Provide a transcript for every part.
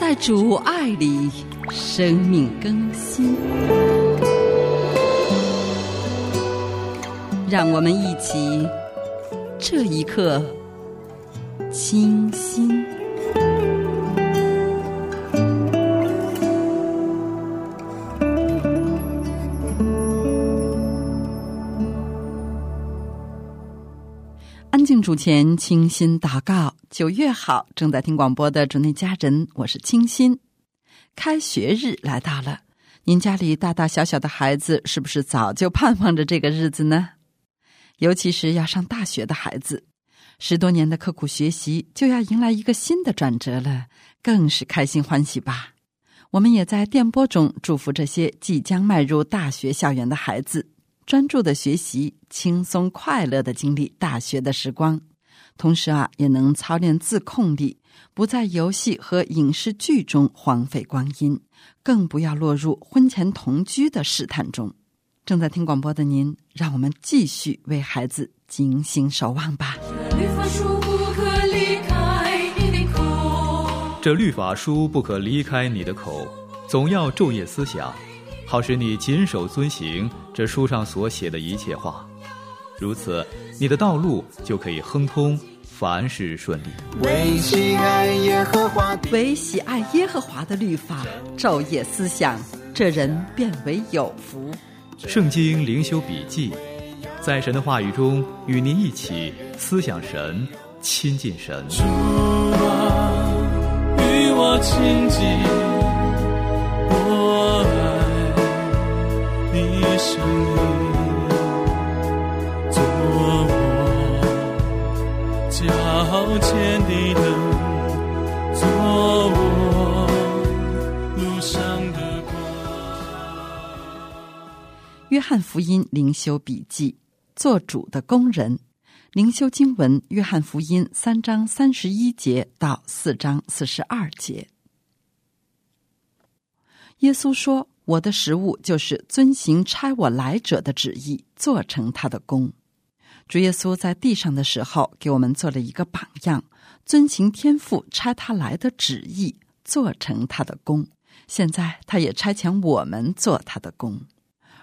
在主爱里生命更新。让我们一起这一刻清新。安静主前，清新祷告。九月好，正在听广播的主内家人，我是清新。开学日来到了，您家里大大小小的孩子是不是早就盼望着这个日子呢？尤其是要上大学的孩子，十多年的刻苦学习就要迎来一个新的转折了，更是开心欢喜吧。我们也在电波中祝福这些即将迈入大学校园的孩子。专注的学习，轻松快乐的经历大学的时光，同时啊，也能操练自控力，不在游戏和影视剧中荒废光阴，更不要落入婚前同居的试探中。正在听广播的您，让我们继续为孩子精心守望吧。这律法书不可离开你的口，这律法书不可离开你的口，总要昼夜思想。好使你谨守遵行这书上所写的一切话，如此，你的道路就可以亨通，凡事顺利。唯喜爱耶和华的，唯喜爱耶和华的律法，昼夜思想，这人变为有福。圣经灵修笔记，在神的话语中与您一起思想神，亲近神。主啊，与我亲近。爱你，做我脚前的灯，做我路上的光。约翰福音灵修笔记，做主的工人。灵修经文：约翰福音三章三十一节到四章四十二节。耶稣说：“我的食物就是遵行差我来者的旨意，做成他的功。”主耶稣在地上的时候，给我们做了一个榜样，遵行天父差他来的旨意，做成他的功。现在他也差遣我们做他的功。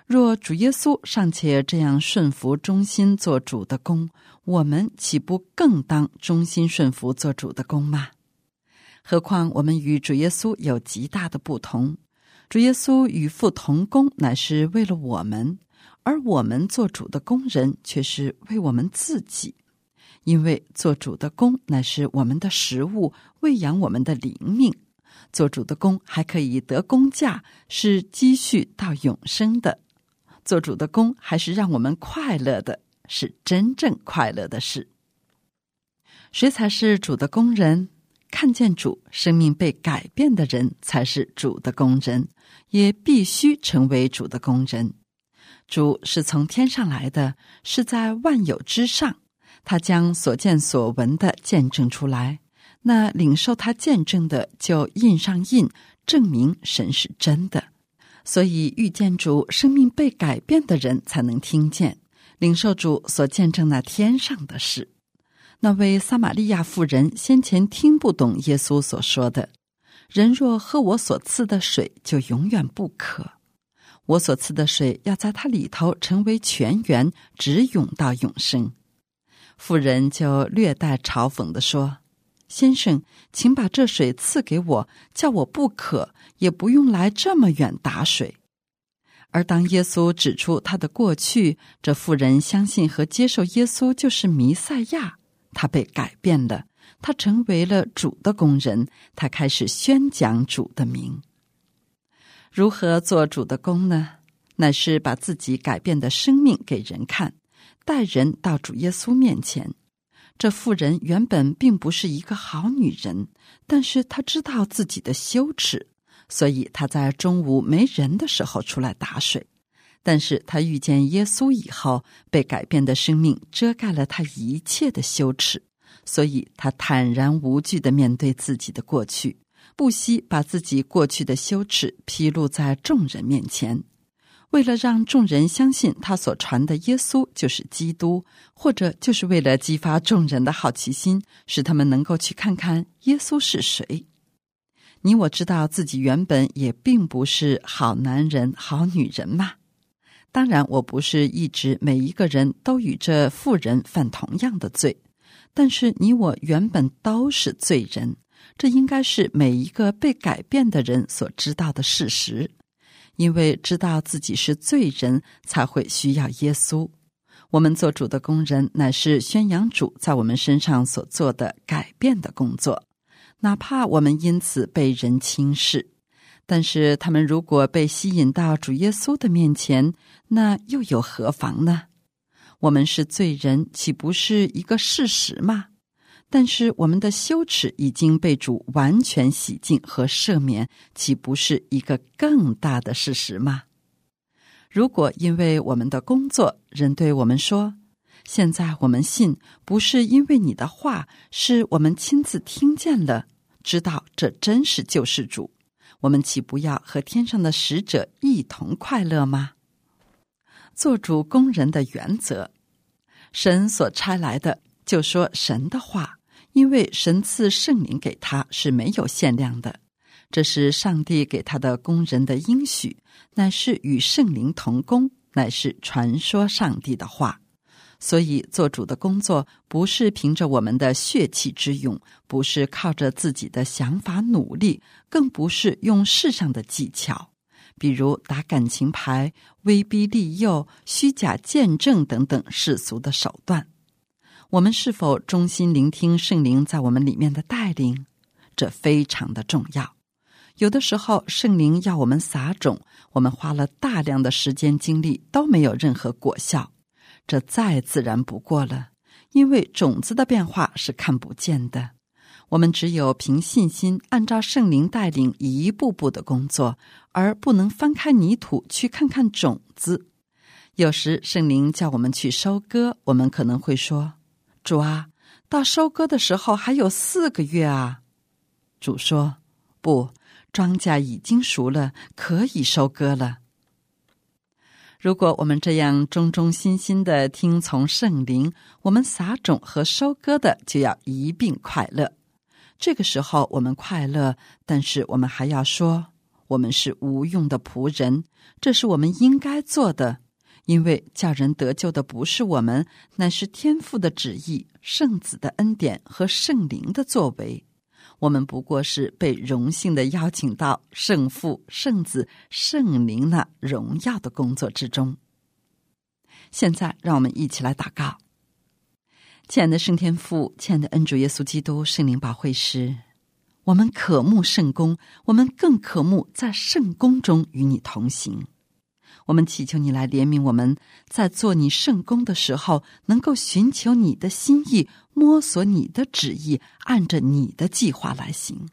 若主耶稣尚且这样顺服忠心做主的功，我们岂不更当忠心顺服做主的功吗？何况我们与主耶稣有极大的不同。主耶稣与父同工，乃是为了我们；而我们做主的工人，却是为我们自己。因为做主的工乃是我们的食物，喂养我们的灵命。做主的工还可以得工价，是积蓄到永生的。做主的工还是让我们快乐的，是真正快乐的事。谁才是主的工人？看见主生命被改变的人才是主的工人，也必须成为主的工人。主是从天上来的，是在万有之上，他将所见所闻的见证出来。那领受他见证的，就印上印，证明神是真的。所以遇见主生命被改变的人，才能听见领受主所见证那天上的事。那位撒玛利亚妇人先前听不懂耶稣所说的：“人若喝我所赐的水，就永远不渴。我所赐的水要在它里头成为泉源，直涌到永生。”妇人就略带嘲讽的说：“先生，请把这水赐给我，叫我不渴，也不用来这么远打水。”而当耶稣指出他的过去，这妇人相信和接受耶稣就是弥赛亚。他被改变了，他成为了主的工人，他开始宣讲主的名。如何做主的工呢？乃是把自己改变的生命给人看，带人到主耶稣面前。这妇人原本并不是一个好女人，但是她知道自己的羞耻，所以她在中午没人的时候出来打水。但是她遇见耶稣以后，被改变的生命遮盖了她一切的羞耻，所以他坦然无惧的面对自己的过去，不惜把自己过去的羞耻披露在众人面前。为了让众人相信他所传的耶稣就是基督，或者就是为了激发众人的好奇心，使他们能够去看看耶稣是谁。你我知道自己原本也并不是好男人、好女人嘛。当然，我不是一直每一个人都与这妇人犯同样的罪，但是你我原本都是罪人，这应该是每一个被改变的人所知道的事实。因为知道自己是罪人，才会需要耶稣。我们做主的工人，乃是宣扬主在我们身上所做的改变的工作，哪怕我们因此被人轻视。但是他们如果被吸引到主耶稣的面前，那又有何妨呢？我们是罪人，岂不是一个事实吗？但是我们的羞耻已经被主完全洗净和赦免，岂不是一个更大的事实吗？如果因为我们的工作，人对我们说：“现在我们信，不是因为你的话，是我们亲自听见了，知道这真是救世主。”我们岂不要和天上的使者一同快乐吗？做主工人的原则，神所差来的就说神的话，因为神赐圣灵给他是没有限量的，这是上帝给他的工人的应许，乃是与圣灵同工，乃是传说上帝的话。所以，做主的工作不是凭着我们的血气之勇，不是靠着自己的想法努力，更不是用世上的技巧，比如打感情牌、威逼利诱、虚假见证等等世俗的手段。我们是否忠心聆听圣灵在我们里面的带领？这非常的重要。有的时候，圣灵要我们撒种，我们花了大量的时间精力，都没有任何果效。这再自然不过了，因为种子的变化是看不见的。我们只有凭信心，按照圣灵带领，一步步的工作，而不能翻开泥土去看看种子。有时圣灵叫我们去收割，我们可能会说：“主啊，到收割的时候还有四个月啊。”主说：“不，庄稼已经熟了，可以收割了。”如果我们这样忠忠心心的听从圣灵，我们撒种和收割的就要一并快乐。这个时候我们快乐，但是我们还要说，我们是无用的仆人，这是我们应该做的，因为叫人得救的不是我们，乃是天父的旨意、圣子的恩典和圣灵的作为。我们不过是被荣幸的邀请到圣父、圣子、圣灵那荣耀的工作之中。现在，让我们一起来祷告。亲爱的圣天父，亲爱的恩主耶稣基督，圣灵保惠师，我们渴慕圣功，我们更渴慕在圣功中与你同行。我们祈求你来怜悯我们，在做你圣功的时候，能够寻求你的心意，摸索你的旨意，按着你的计划来行。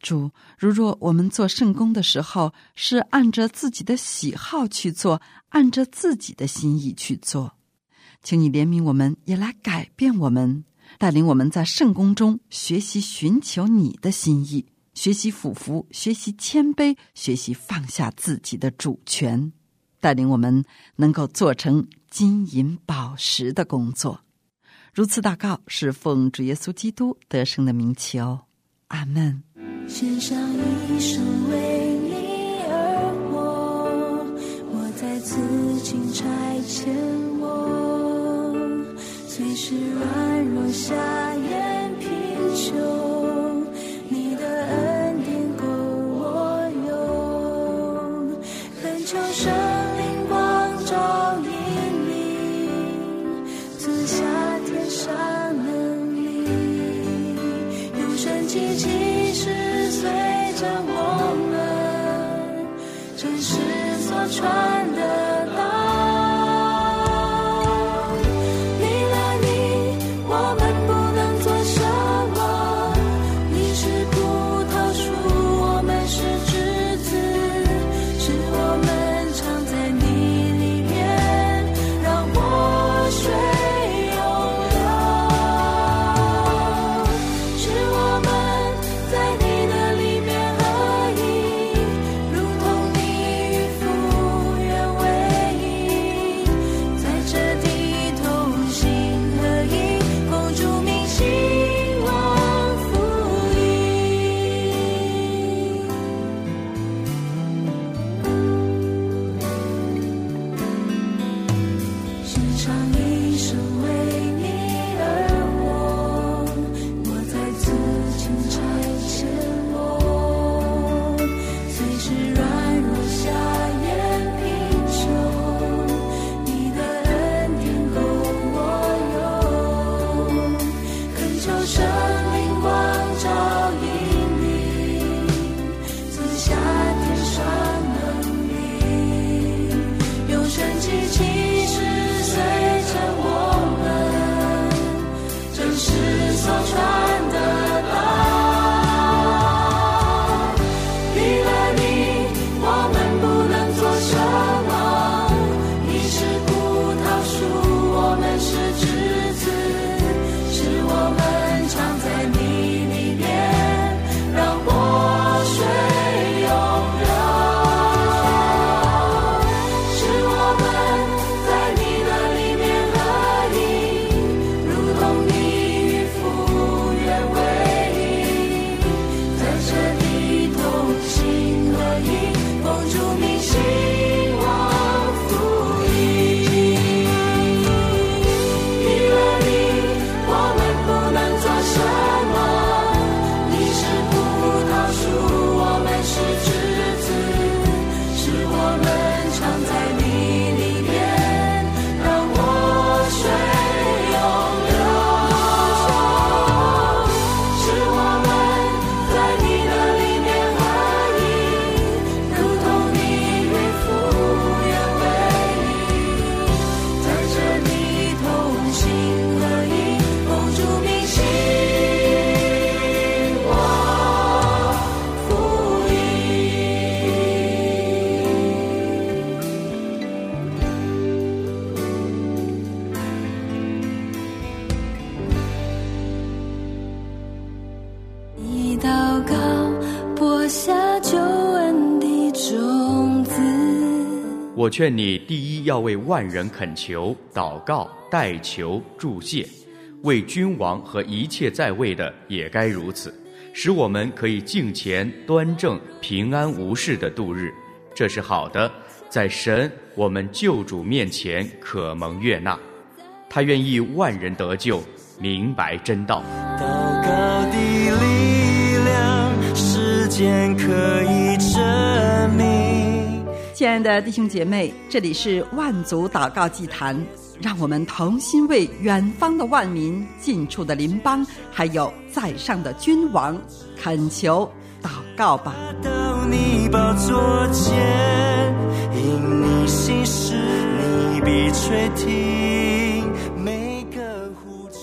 主，如若我们做圣功的时候是按着自己的喜好去做，按着自己的心意去做，请你怜悯我们，也来改变我们，带领我们在圣宫中学习寻求你的心意，学习俯伏，学习谦卑，学习放下自己的主权。带领我们能够做成金银宝石的工作，如此祷告是奉主耶稣基督得胜的名求，阿门。献上一生为你而活，我在此请差遣我，虽是软弱下眼贫穷，你的恩典够我用，恳求圣灵光照引领，赐下天上能力。有神奇奇事随着我们，真实所传劝你第一要为万人恳求、祷告、代求、祝谢，为君王和一切在位的也该如此，使我们可以敬虔、端正、平安无事的度日，这是好的，在神我们救主面前可蒙悦纳。他愿意万人得救，明白真道。祷告的力量，时间可以证明。亲爱的弟兄姐妹，这里是万族祷告祭坛，让我们同心为远方的万民、近处的邻邦，还有在上的君王恳求祷告吧。到你宝座前，因你心事，你必垂听每个呼求。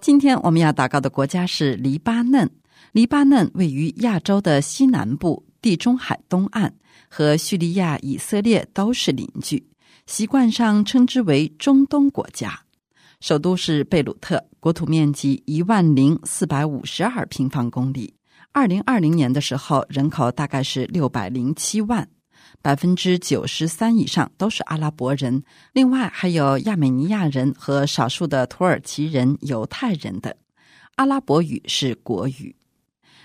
今天我们要祷告的国家是黎巴嫩。黎巴嫩位于亚洲的西南部，地中海东岸，和叙利亚、以色列都是邻居，习惯上称之为中东国家。首都是贝鲁特，国土面积一万零四百五十二平方公里。二零二零年的时候，人口大概是六百零七万，百分之九十三以上都是阿拉伯人，另外还有亚美尼亚人和少数的土耳其人、犹太人等。阿拉伯语是国语。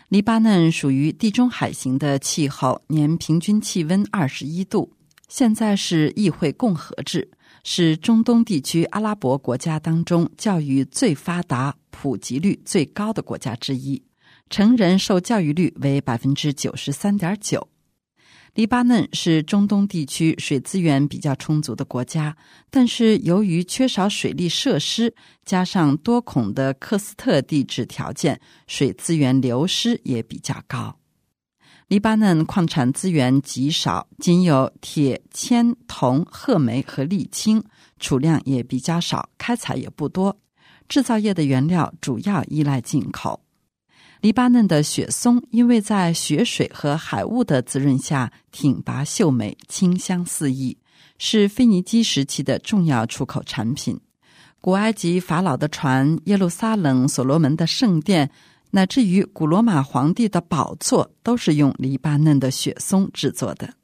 黎巴嫩属于地中海型的气候，年平均气温二十一度。现在是议会共和制，是中东地区阿拉伯国家当中教育最发达、普及率最高的国家之一。成人受教育率为百分之九十三点九。黎巴嫩是中东地区水资源比较充足的国家，但是由于缺少水利设施，加上多孔的科斯特地质条件，水资源流失也比较高。黎巴嫩矿产资源极少，仅有铁、铅、铜、褐煤和沥青，储量也比较少，开采也不多。制造业的原料主要依赖进口。黎巴嫩的雪松因为在雪水和海雾的滋润下挺拔秀美、清香四溢，是腓尼基时期的重要出口产品。古埃及法老的船、耶路撒冷、所罗门的圣殿，乃至于古罗马皇帝的宝座，都是用黎巴嫩的雪松制作的。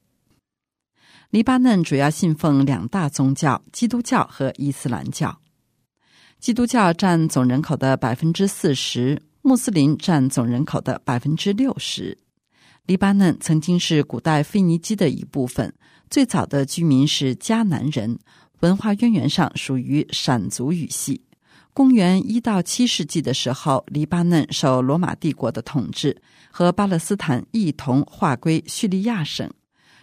黎巴嫩主要信奉两大宗教：基督教和伊斯兰教。基督教占总人口的百分之四十。穆斯林占总人口的百分之六十。黎巴嫩曾经是古代腓尼基的一部分，最早的居民是迦南人，文化渊源上属于闪族语系。公元一到七世纪的时候，黎巴嫩受罗马帝国的统治，和巴勒斯坦一同划归叙利亚省。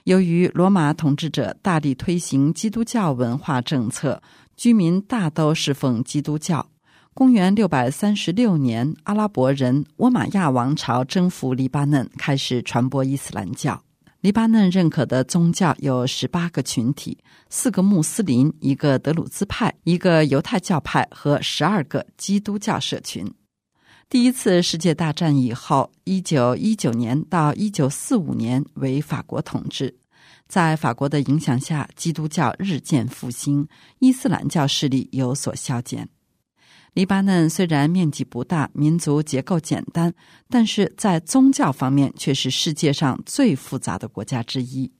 由于罗马统治者大力推行基督教文化政策，居民大都侍奉基督教。公元六百三十六年，阿拉伯人倭马亚王朝征服黎巴嫩，开始传播伊斯兰教。黎巴嫩认可的宗教有十八个群体：四个穆斯林，一个德鲁兹派，一个犹太教派和十二个基督教社群。第一次世界大战以后，一九一九年到一九四五年为法国统治，在法国的影响下，基督教日渐复兴，伊斯兰教势力有所消减。黎巴嫩虽然面积不大，民族结构简单，但是在宗教方面却是世界上最复杂的国家之一。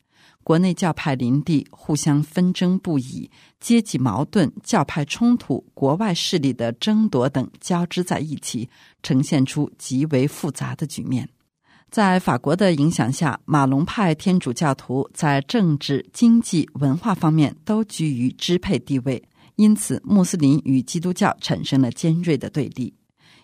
国内教派林立，互相纷争不已，阶级矛盾、教派冲突、国外势力的争夺等交织在一起，呈现出极为复杂的局面。在法国的影响下，马龙派天主教徒在政治、经济、文化方面都居于支配地位。因此，穆斯林与基督教产生了尖锐的对立。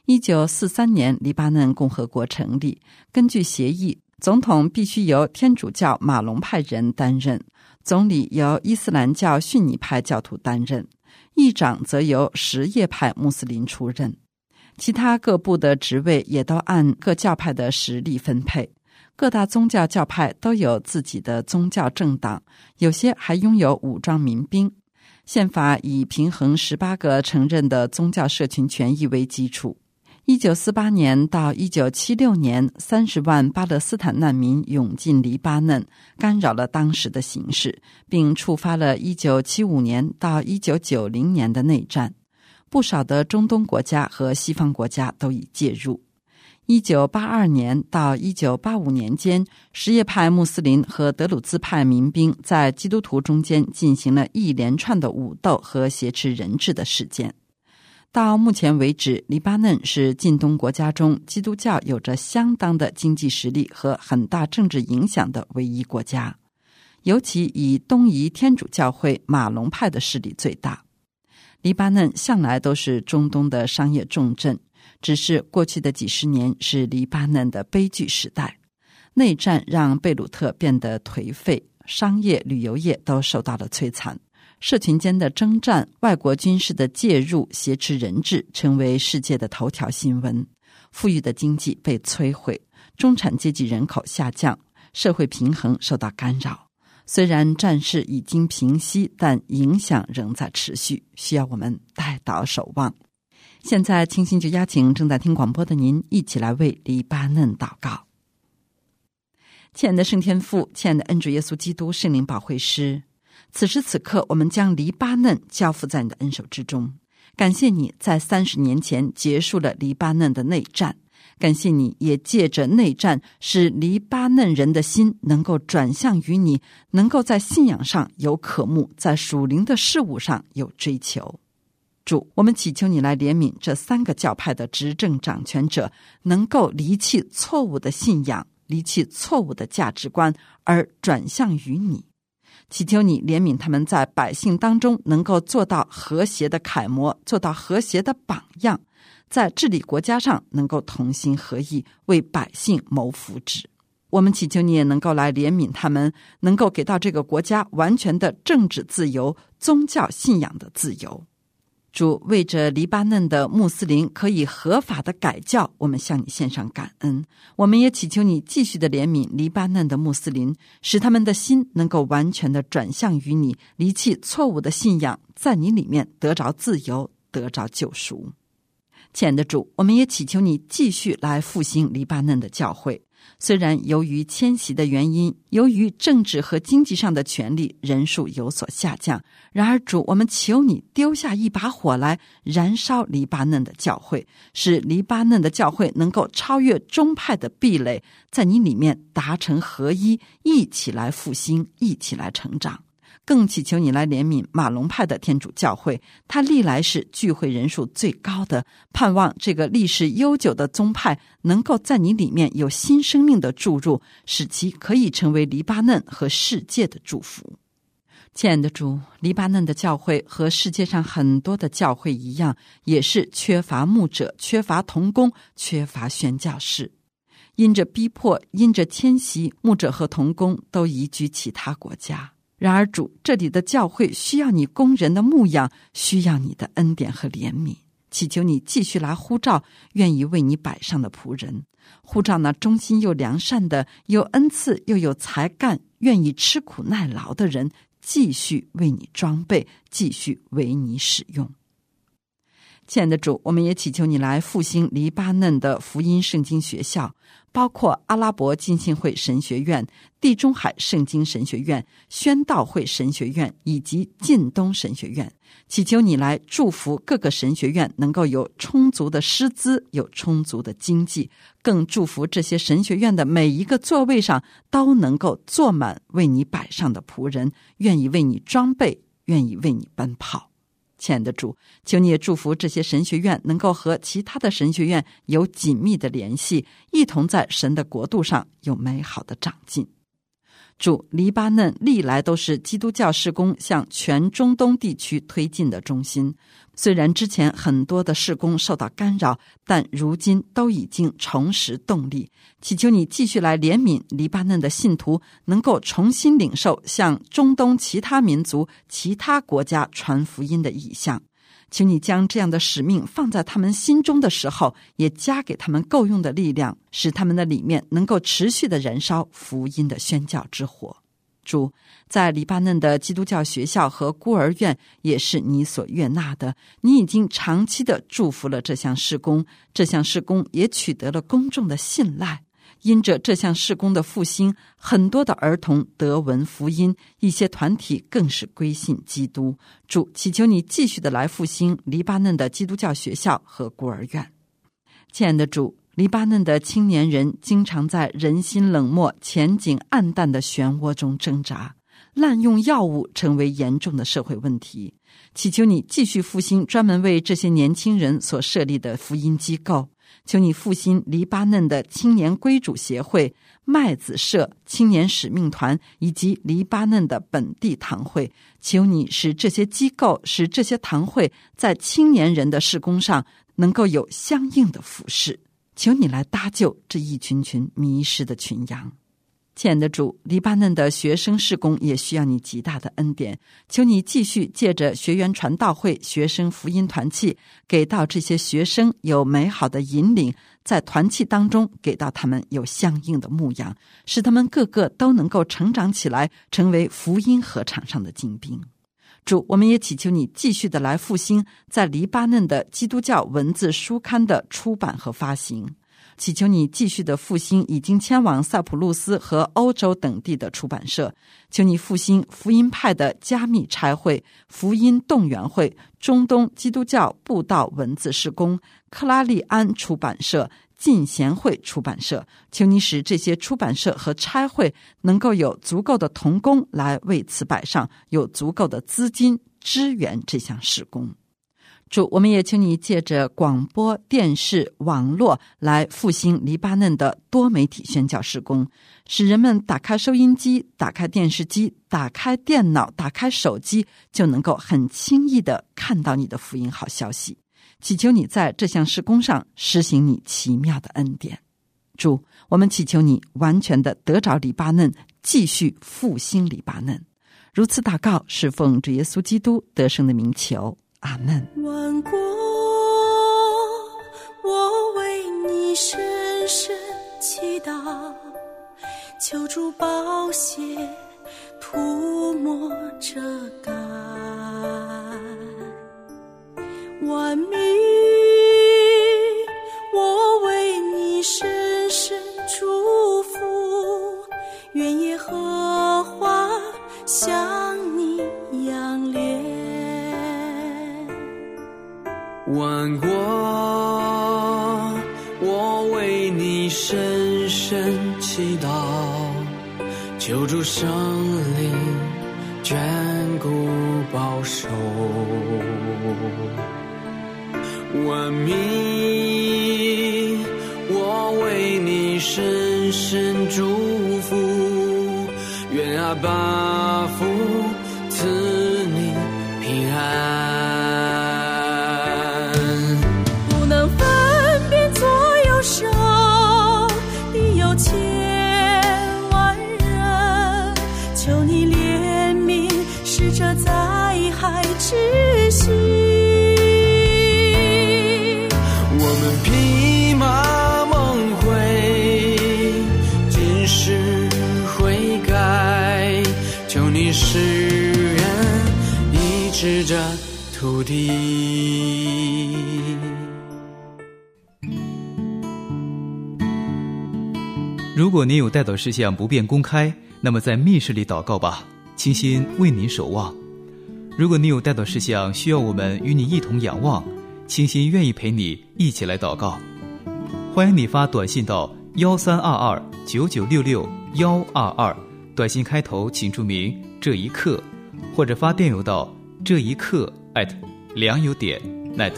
一九四三年，黎巴嫩共和国成立。根据协议，总统必须由天主教马龙派人担任，总理由伊斯兰教逊尼派教徒担任，议长则由什叶派穆斯林出任。其他各部的职位也都按各教派的实力分配。各大宗教教派都有自己的宗教政党，有些还拥有武装民兵。宪法以平衡十八个承认的宗教社群权益为基础。一九四八年到一九七六年，三十万巴勒斯坦难民涌进黎巴嫩，干扰了当时的形势，并触发了一九七五年到一九九零年的内战。不少的中东国家和西方国家都已介入。一九八二年到一九八五年间，什叶派穆斯林和德鲁兹派民兵在基督徒中间进行了一连串的武斗和挟持人质的事件。到目前为止，黎巴嫩是近东国家中基督教有着相当的经济实力和很大政治影响的唯一国家。尤其以东夷天主教会马龙派的势力最大。黎巴嫩向来都是中东的商业重镇。只是过去的几十年是黎巴嫩的悲剧时代，内战让贝鲁特变得颓废，商业旅游业都受到了摧残，社群间的征战、外国军事的介入、挟持人质成为世界的头条新闻。富裕的经济被摧毁，中产阶级人口下降，社会平衡受到干扰。虽然战事已经平息，但影响仍在持续，需要我们带岛守望。现在，清新就邀请正在听广播的您一起来为黎巴嫩祷告。亲爱的圣天父，亲爱的恩主耶稣基督圣灵保惠师，此时此刻，我们将黎巴嫩交付在你的恩手之中。感谢你在三十年前结束了黎巴嫩的内战，感谢你也借着内战，使黎巴嫩人的心能够转向于你，能够在信仰上有渴慕，在属灵的事物上有追求。主，我们祈求你来怜悯这三个教派的执政掌权者，能够离弃错误的信仰，离弃错误的价值观，而转向于你。祈求你怜悯他们在百姓当中能够做到和谐的楷模，做到和谐的榜样，在治理国家上能够同心合意，为百姓谋福祉。我们祈求你也能够来怜悯他们，能够给到这个国家完全的政治自由、宗教信仰的自由。主为着黎巴嫩的穆斯林可以合法的改教，我们向你献上感恩。我们也祈求你继续的怜悯黎巴嫩的穆斯林，使他们的心能够完全的转向于你，离弃错误的信仰，在你里面得着自由，得着救赎。亲爱的主，我们也祈求你继续来复兴黎巴嫩的教会。虽然由于迁徙的原因，由于政治和经济上的权利人数有所下降，然而主，我们求你丢下一把火来燃烧黎巴嫩的教会，使黎巴嫩的教会能够超越宗派的壁垒，在你里面达成合一，一起来复兴，一起来成长。更祈求你来怜悯马龙派的天主教会，它历来是聚会人数最高的。盼望这个历史悠久的宗派能够在你里面有新生命的注入，使其可以成为黎巴嫩和世界的祝福。亲爱的主，黎巴嫩的教会和世界上很多的教会一样，也是缺乏牧者、缺乏童工、缺乏宣教士。因着逼迫，因着迁徙，牧者和童工都移居其他国家。然而，主这里的教会需要你工人的牧养，需要你的恩典和怜悯。祈求你继续来呼召愿意为你摆上的仆人，呼召那忠心又良善的、有恩赐又有才干、愿意吃苦耐劳的人，继续为你装备，继续为你使用。亲爱的主，我们也祈求你来复兴黎巴嫩的福音圣经学校。包括阿拉伯浸信会神学院、地中海圣经神学院、宣道会神学院以及晋东神学院，祈求你来祝福各个神学院能够有充足的师资、有充足的经济，更祝福这些神学院的每一个座位上都能够坐满为你摆上的仆人，愿意为你装备，愿意为你奔跑。亲爱的主，求你也祝福这些神学院能够和其他的神学院有紧密的联系，一同在神的国度上有美好的长进。主，黎巴嫩历来都是基督教事工向全中东地区推进的中心。虽然之前很多的事工受到干扰，但如今都已经重拾动力。祈求你继续来怜悯黎巴嫩的信徒，能够重新领受向中东其他民族、其他国家传福音的意向。请你将这样的使命放在他们心中的时候，也加给他们够用的力量，使他们的里面能够持续的燃烧福音的宣教之火。主，在黎巴嫩的基督教学校和孤儿院也是你所悦纳的。你已经长期的祝福了这项施工，这项施工也取得了公众的信赖。因着这项事工的复兴，很多的儿童得闻福音，一些团体更是归信基督。主祈求你继续的来复兴黎巴嫩的基督教学校和孤儿院。亲爱的主，黎巴嫩的青年人经常在人心冷漠、前景暗淡的漩涡中挣扎，滥用药物成为严重的社会问题。祈求你继续复兴专门为这些年轻人所设立的福音机构，求你复兴黎巴嫩的青年归主协会、麦子社青年使命团以及黎巴嫩的本地堂会。求你使这些机构、使这些堂会在青年人的事工上能够有相应的服饰。求你来搭救这一群群迷失的群羊，亲爱的主，黎巴嫩的学生事工也需要你极大的恩典。求你继续借着学员传道会、学生福音团契，给到这些学生有美好的引领，在团契当中给到他们有相应的牧养，使他们个个都能够成长起来，成为福音合场上的精兵。主，我们也祈求你继续的来复兴在黎巴嫩的基督教文字书刊的出版和发行，祈求你继续的复兴已经迁往塞浦路斯和欧洲等地的出版社，求你复兴福音派的加密差会、福音动员会、中东基督教布道文字施工、克拉利安出版社。进贤会出版社，求你使这些出版社和差会能够有足够的童工来为此摆上，有足够的资金支援这项施工。主，我们也请你借着广播电视、网络来复兴黎巴嫩的多媒体宣教施工，使人们打开收音机、打开电视机、打开电脑、打开手机，就能够很轻易的看到你的福音好消息。祈求你在这项施工上实行你奇妙的恩典，主，我们祈求你完全的得着黎巴嫩，继续复兴黎巴嫩。如此祷告，是奉主耶稣基督得胜的名求，阿门。万国，我为你深深祈祷，求主宝血涂抹遮盖。万民，我为你深深祝福，愿耶和华万国，我为你深深祈祷，求主圣灵眷顾保守。万民，我为你深深祝福，愿阿爸父如果您有带祷事项不便公开，那么在密室里祷告吧，清心为您守望。如果你有带祷事项需要我们与你一同仰望，清心愿意陪你一起来祷告。欢迎你发短信到幺三二二九九六六幺二二，短信开头请注明“这一刻”，或者发电邮到这一刻 at 良友点 net。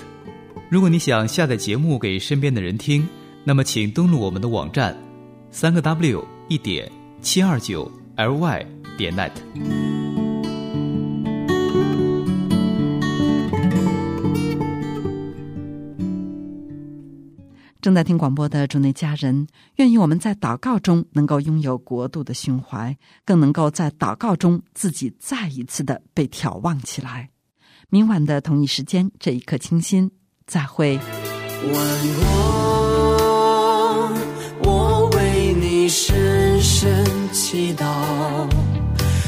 如果你想下载节目给身边的人听，那么请登录我们的网站，三个 W 一点七二九 ly 点 net。正在听广播的主内家人，愿意我们在祷告中能够拥有国度的胸怀，更能够在祷告中自己再一次的被眺望起来。明晚的同一时间，这一刻清新，再会。万国，我为你深深祈祷，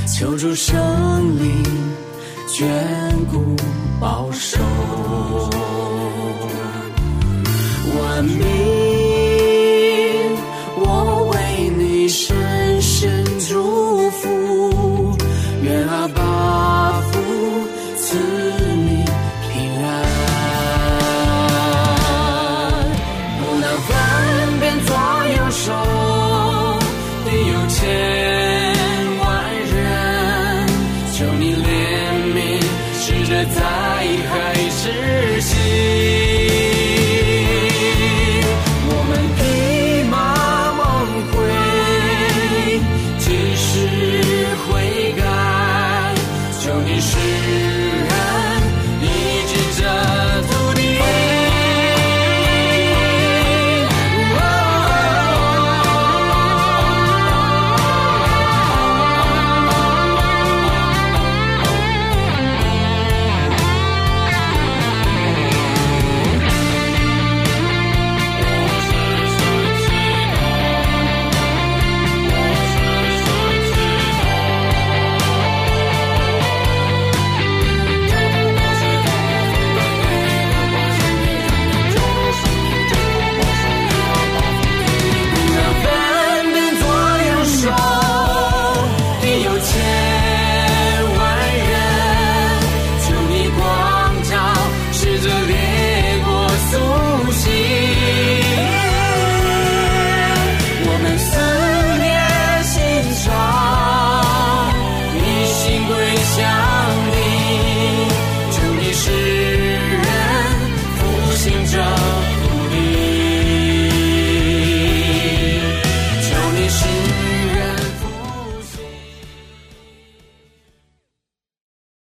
求主圣灵眷顾保守。万民，